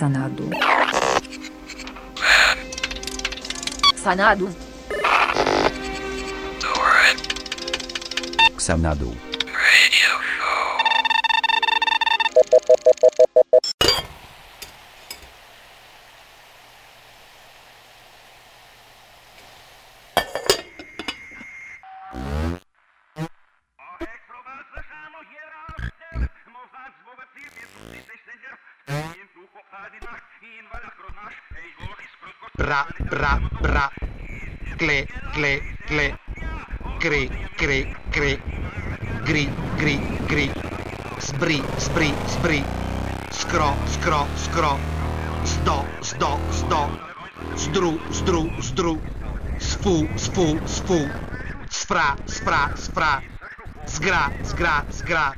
sanado. Sanado. Sanado. bra, gle, gle, gle, gre, gre, gre, gri, gri, gri, zbri, zbri, zbri, skro, skro, skro, zdo, zdo, zdo, zdru, zdru, zdru, sfu, sfu, sfu, spra, spra, spra, zgra, zgra, zgra,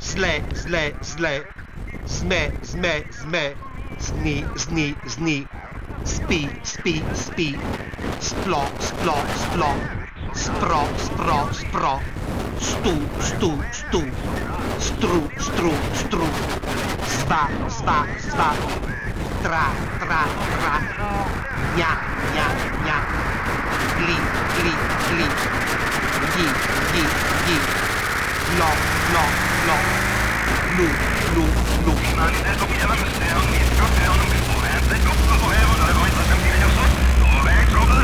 zle, zle, zle, zme, zme, zme, zni, zni, zni, Spi, spi, spi. Splo, splo, splo. Spro, spro, spro. Stu, stu, stu. Stru, stru, stru. Sva, sva, sva. Tra, tra, tra. Nya, nya, nya. Gli, gli, gli. Gli, gli, gli. Lo, lo, lo. Lu, lu, lu.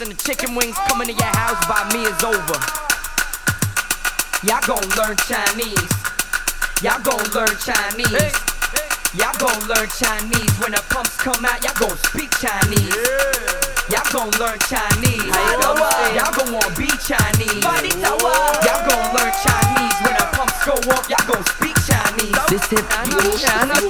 and the chicken wings coming to your house by me is over. Y'all gon' learn Chinese. Y'all gon' learn Chinese. Y'all gon' learn Chinese when the pumps come out. Y'all gon' speak Chinese. Y'all gon' learn Chinese. Y'all gon' wanna be Chinese. Y'all gon' learn Chinese when the pumps go up. Y'all gon' speak Chinese. This is China.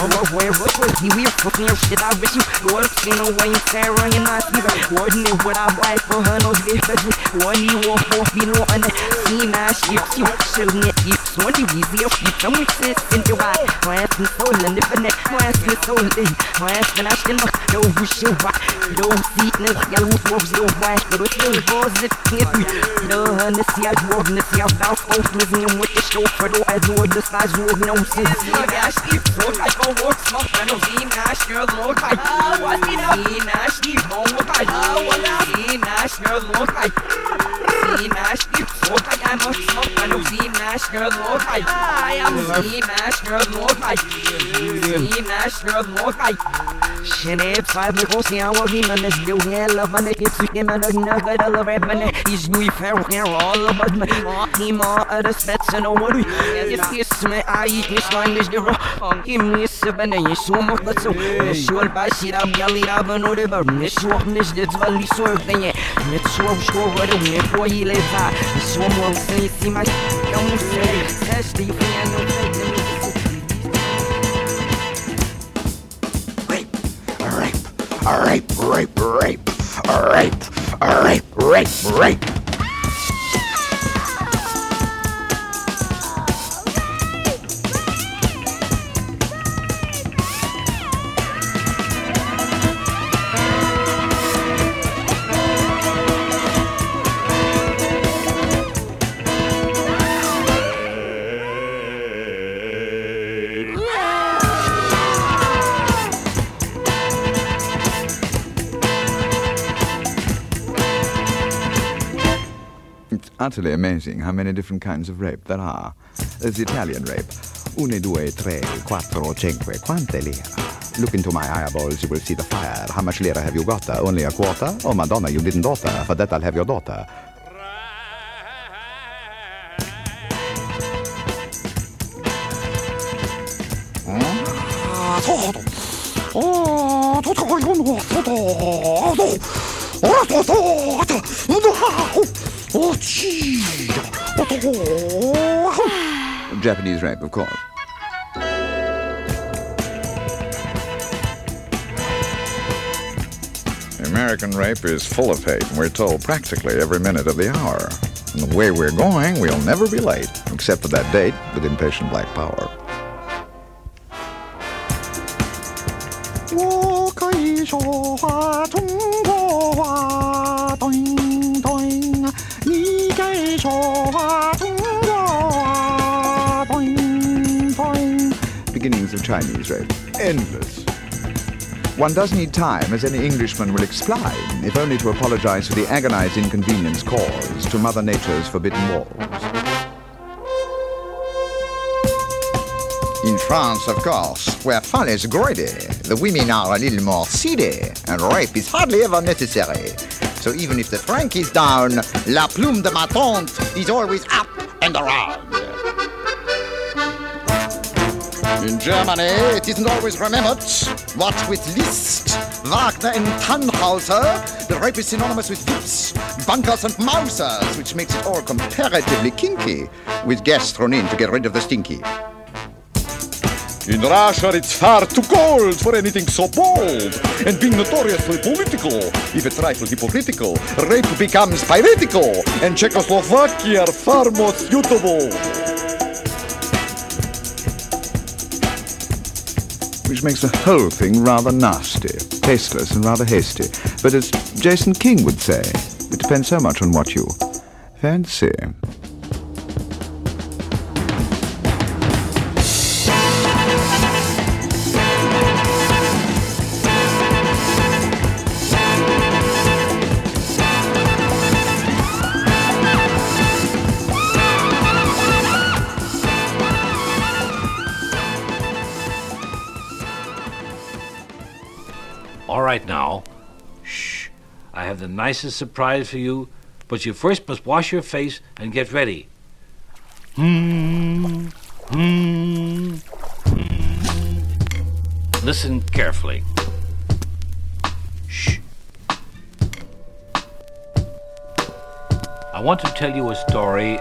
Oh, where was with you? We're fucking your shit. I wish you would have seen the way you tear on your nice either. Wasn't it what I like for her? No, this is what you want for me. No, and see my ships. You shouldn't get you. One you easy if you come with this in your eye. My ass is so limp and that my ass is so limp. My ass and I should not know who should rock. Don't see no yellow wolves, no white, but it's the balls that hit me. No, and see. year, dwarf, and see. year, bounce, both living with the show for the eyes, or the size, or no see. My ass is see Go work smart, I know he nash, your look like what? He nash, he home, I know ah, what he nash, your look like. Smash, look I am a shop, I know Smash, girl, look I, I am Smash, girl, look I, Smash, girl, look I. Shene five little see our human is new here, love and it's him and another love and is new fair here all about me. Him all other sets and over. Yes, yes, me, I eat this line is the rock. Him is seven and so much, but so, Mishul Bashira, Yali Ravan, whatever, Mishwap, Mish, that's Valley Sword, then yeah, let's show, show, what a weird boy. beleza Mas o amor sem si, mas eu não sei. Se és divina, não sei. Rape, rape, rape, rape, rape, rape, rape, rape, rape. Utterly amazing how many different kinds of rape there are. There's the Italian rape. Une, due, tre, quattro, cinque. Quante lira? Look into my eyeballs, you will see the fire. How much lira have you got? Only a quarter? Oh, Madonna, you didn't daughter. For that, I'll have your daughter. Hmm? Japanese rape, of course. American rape is full of hate, and we're told practically every minute of the hour. And the way we're going, we'll never be late, except for that date with impatient black power. Beginnings of Chinese rape. Endless. One does need time, as any Englishman will explain, if only to apologize for the agonized inconvenience caused to Mother Nature's forbidden walls. In France, of course, where fun is greedy, the women are a little more seedy, and rape is hardly ever necessary. So even if the franc is down, la plume de ma tante is always up and around. In Germany, it isn't always remembered. What with Liszt, Wagner, and Tannhauser, the rape is synonymous with whips, bunkers, and mousers, which makes it all comparatively kinky, with gas thrown in to get rid of the stinky. In Russia, it's far too cold for anything so bold. And being notoriously political, if a trifle hypocritical, rape becomes piratical, and Czechoslovakia are far more suitable. Which makes the whole thing rather nasty, tasteless, and rather hasty. But as Jason King would say, it depends so much on what you fancy. The nicest surprise for you, but you first must wash your face and get ready. Hmm. Hmm. hmm. Listen carefully. Shh. I want to tell you a story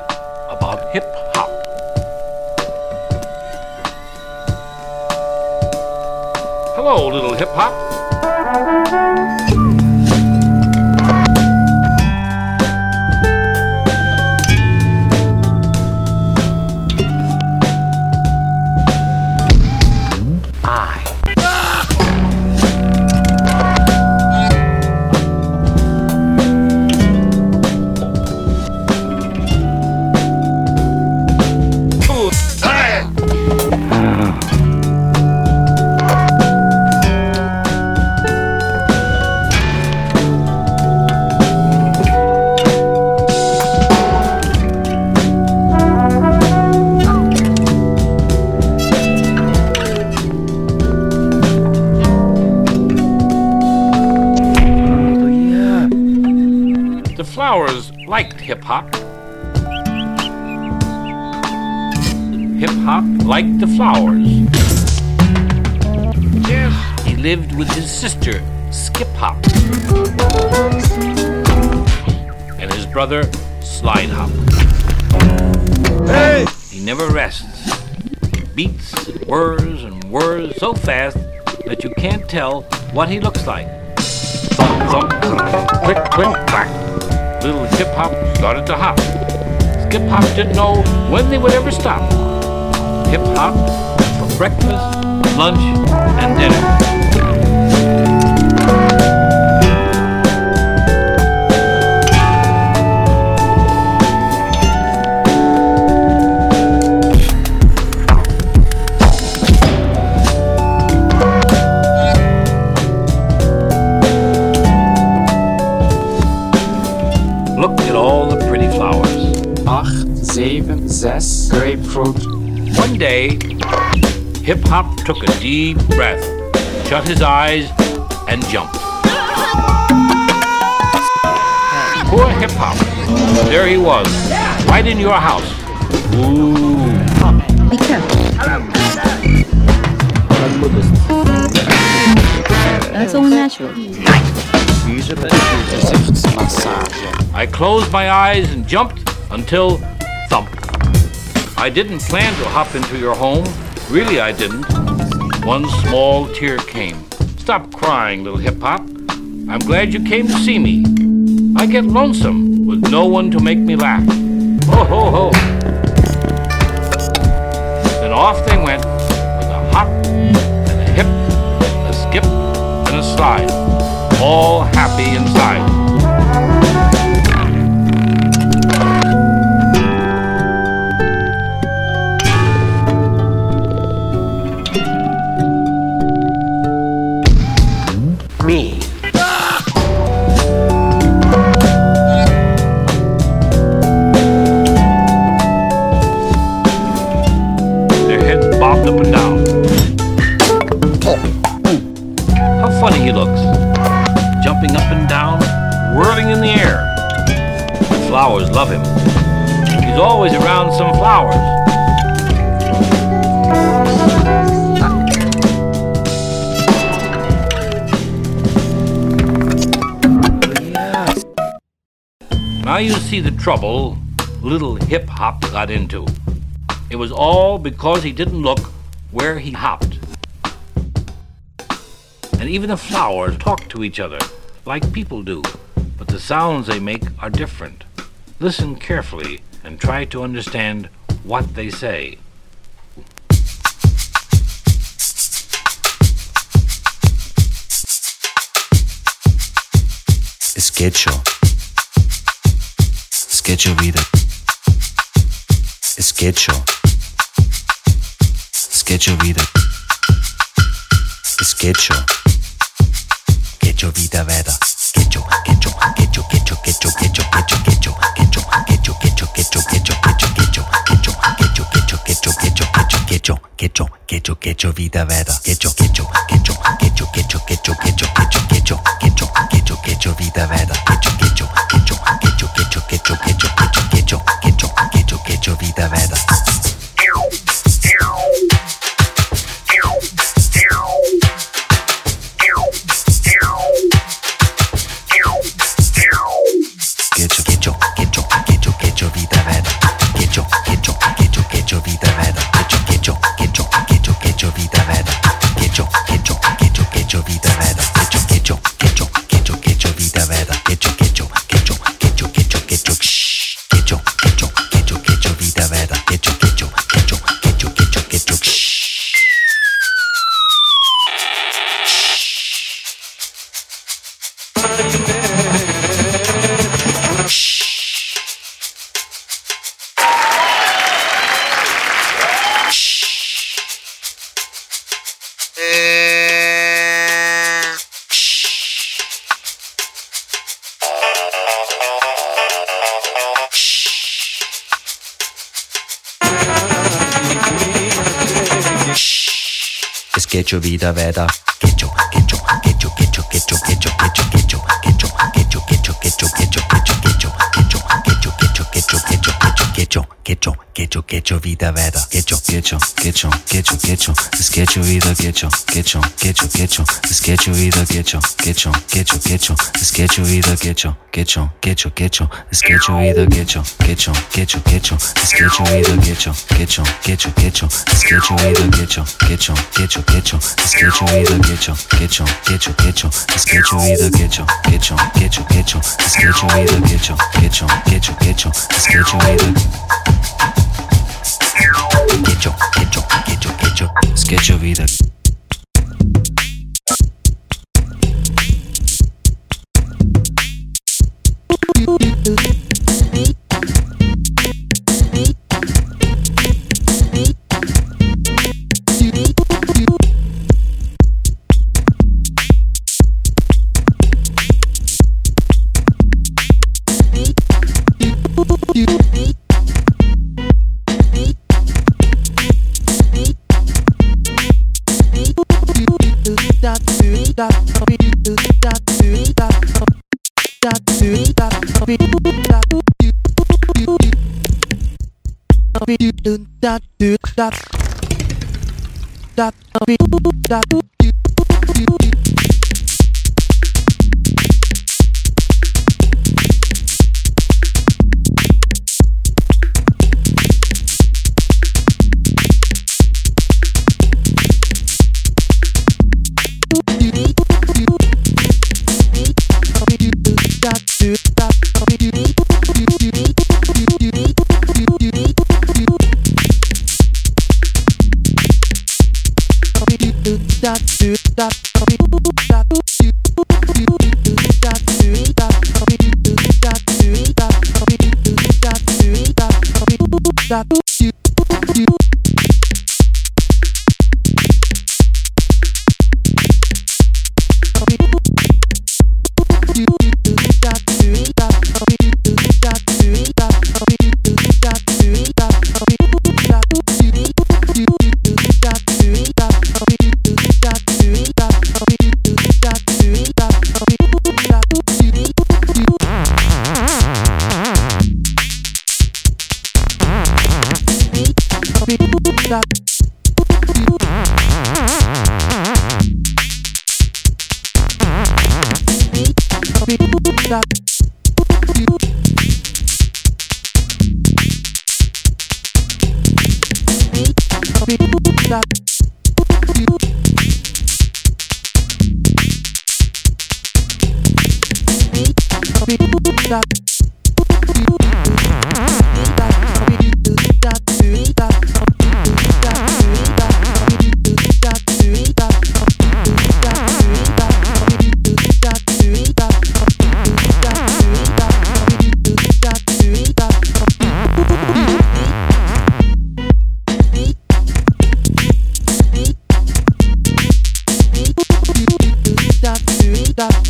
about hip hop. Hello, little hip hop. Hip hop. Hip hop liked the flowers. Yes, he lived with his sister, Skip Hop, and his brother, Slide Hop. Hey! He never rests. He beats and whirs and whirs so fast that you can't tell what he looks like. Thump, thump, thump, click, click, clack. Little hip hop started to hop. Skip Hop didn't know when they would ever stop. Hip hop for breakfast, lunch, and dinner. Day, Hip Hop took a deep breath, shut his eyes, and jumped. Poor Hip Hop. There he was, right in your house. Ooh. Be careful. That's all natural. I closed my eyes and jumped until thump. I didn't plan to hop into your home. Really, I didn't. One small tear came. Stop crying, little hip hop. I'm glad you came to see me. I get lonesome with no one to make me laugh. Ho, ho, ho. Then off they went with a hop and a hip, a skip and a slide, all happy inside. Some flowers. Now you see the trouble little hip hop got into. It was all because he didn't look where he hopped. And even the flowers talk to each other like people do, but the sounds they make are different. Listen carefully and try to understand what they say. Sketcho. Sketcho wieder. Sketcho. Sketcho wieder. Sketcho. Sketcho wieder weiter. Sketcho, quecho, quecho, vida vera, quecho, quecho, quecho, quecho, quecho, quecho, quecho. schon wieder weiter. your vida better. Get your, get your, get your, get your, get your. Let's get your vida, get your, get your, get your. Let's get your vida, get your, get your, get your. Let's get your vida, get your, get your, get your. Let's get your vida, get your, get your, get your, vida, get your, get your, get your, vida, get your, get your, get your, vida, get your, get your, get your, vida, get your, get your, get your, vida, get quecho, quecho, quecho, quecho, sketcho vida. dun da do da da be da do Do that, do that, do that that. Stop. That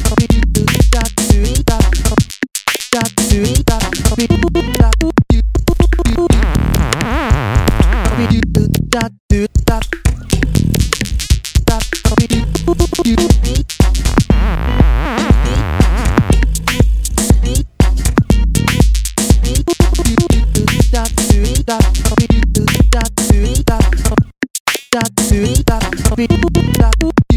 do that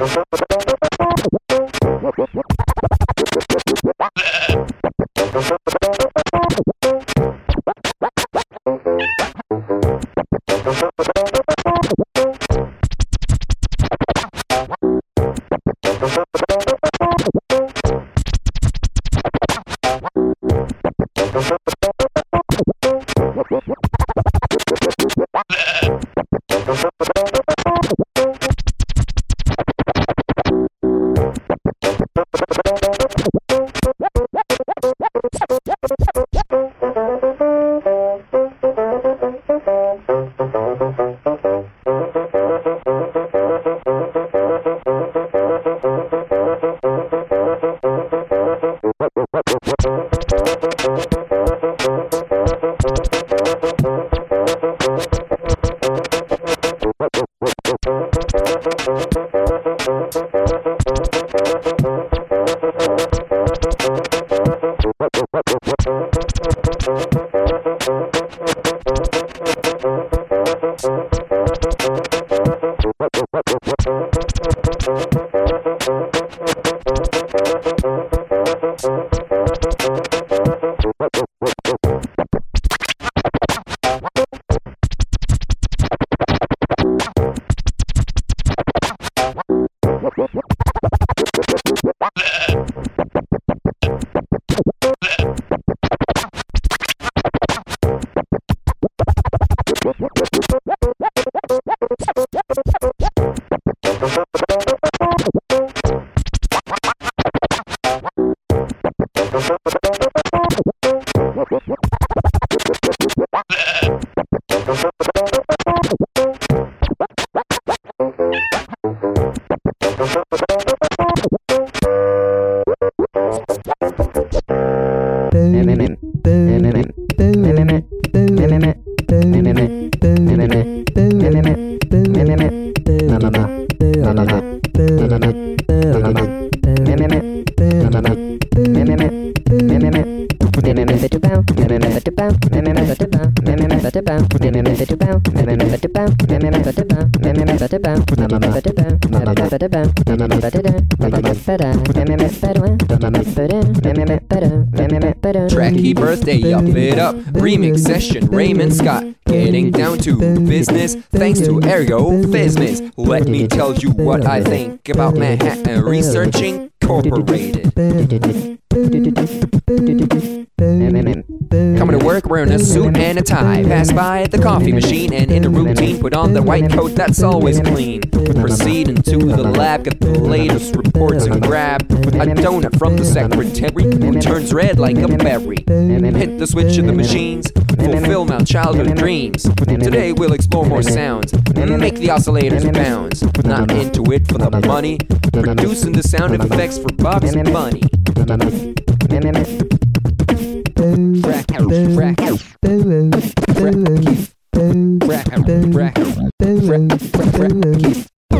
Então, tá, tá. Tracky birthday, up it up. Remix session, Raymond Scott. Getting down to business, thanks to Ergo Phizmiz. Let me tell you what I think about Manhattan Researching Incorporated. Coming to work wearing a suit and a tie. Pass by the coffee machine and in a routine put on the white coat that's always clean. Proceed into the lab, get the latest reports and grab a donut from the secretary who turns red like a berry. Hit the switch of the machines, fulfill my childhood dreams. Today we'll explore more sounds, and make the oscillators bounce. Not into it for the money, producing the sound effects for Bugs Bunny.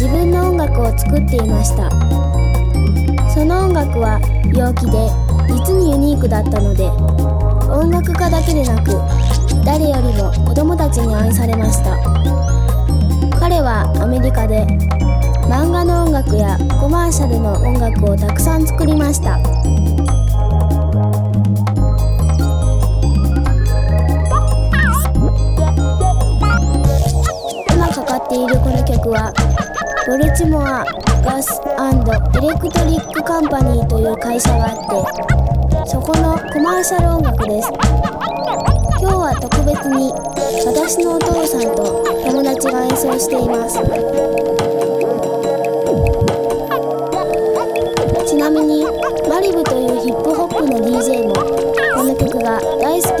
自分の音楽を作っていました。その音楽は陽気で実にユニークだったので音楽家だけでなく誰よりも子供たちに愛されました。彼はアメリカで漫画の音楽やコマーシャルの音楽をたくさん作りました。今かかっているこの曲はボルチモアガスエレクトリックカンパニーという会社があってそこのコマーシャル音楽です。今日は特別に私のお父さんと友達が演奏しています。ちなみにマリブというヒップホップの DJ もこの曲が大好き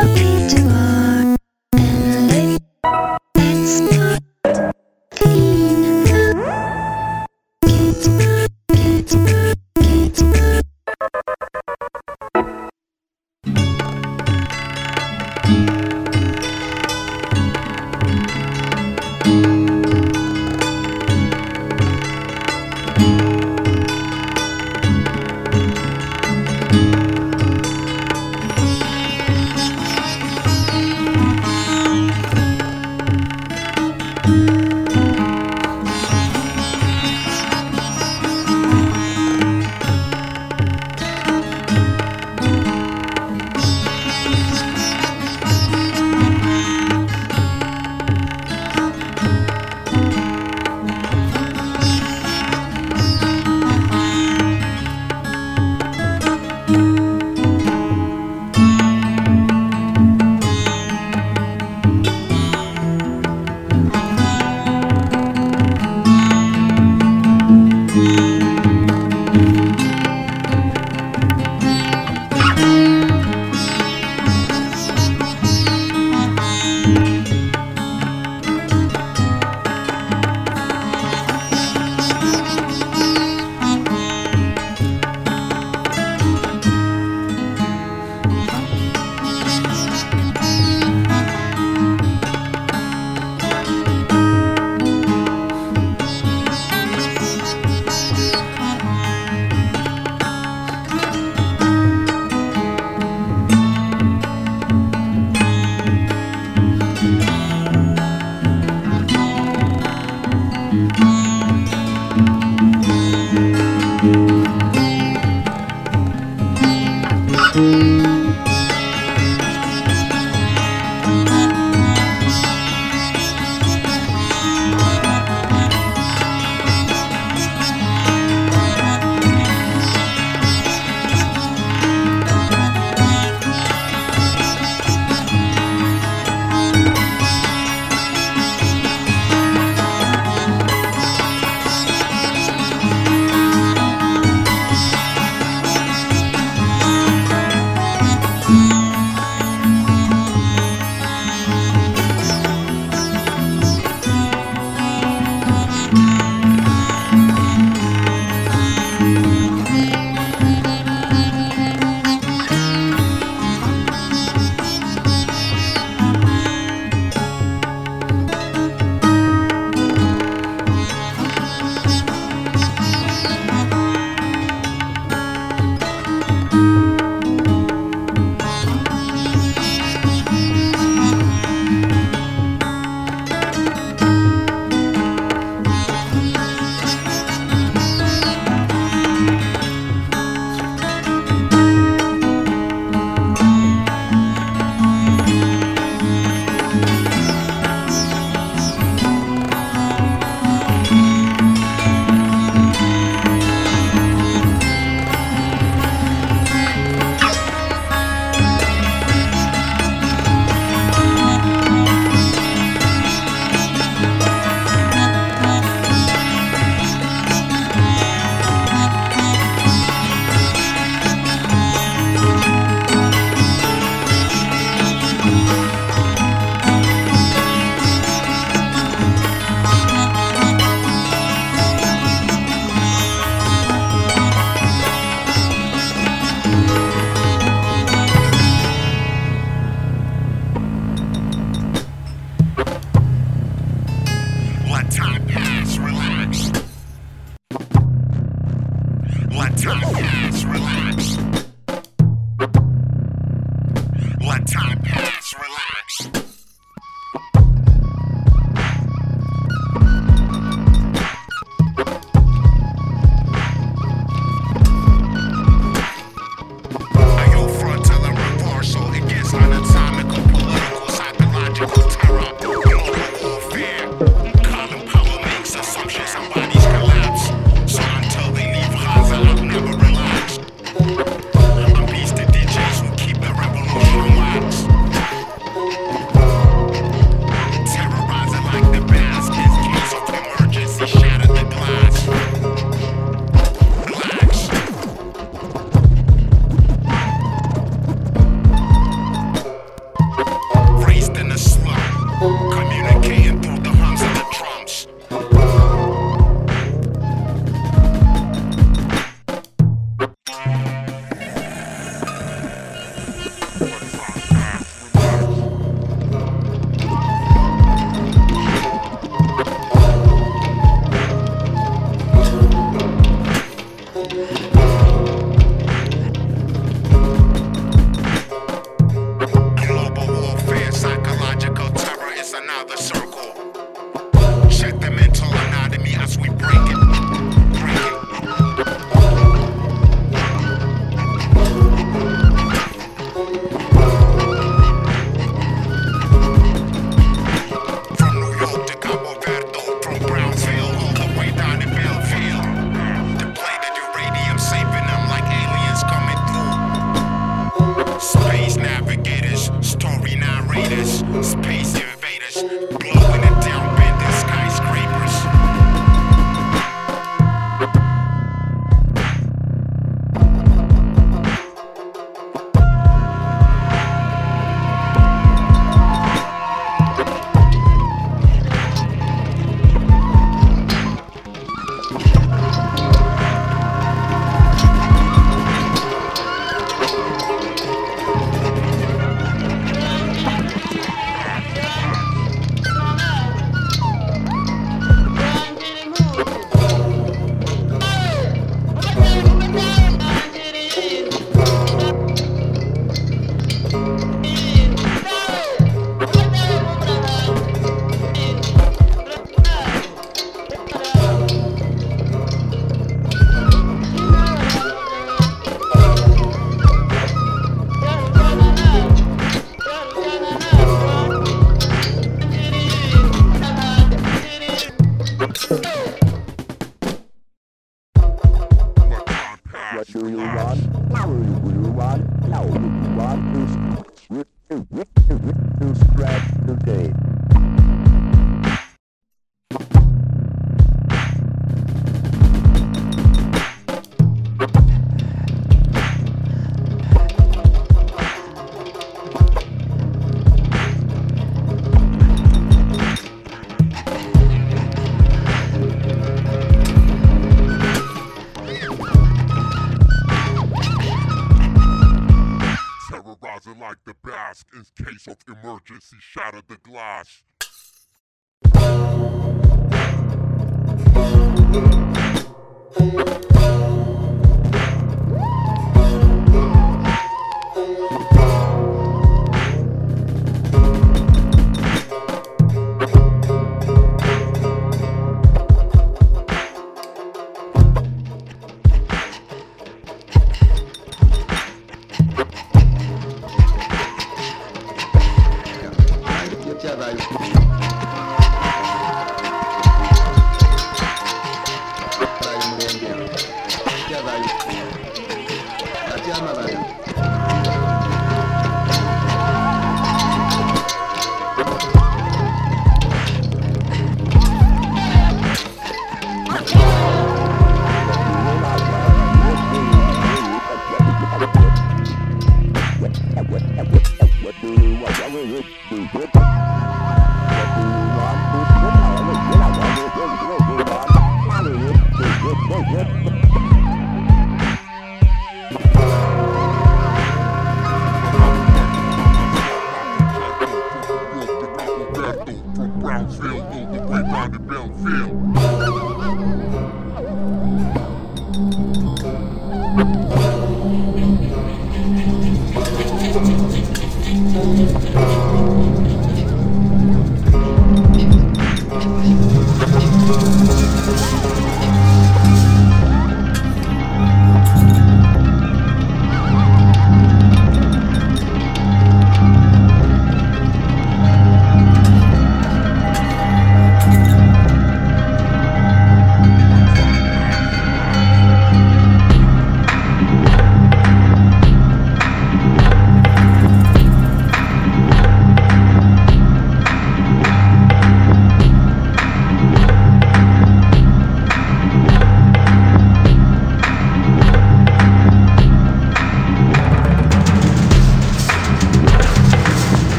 for me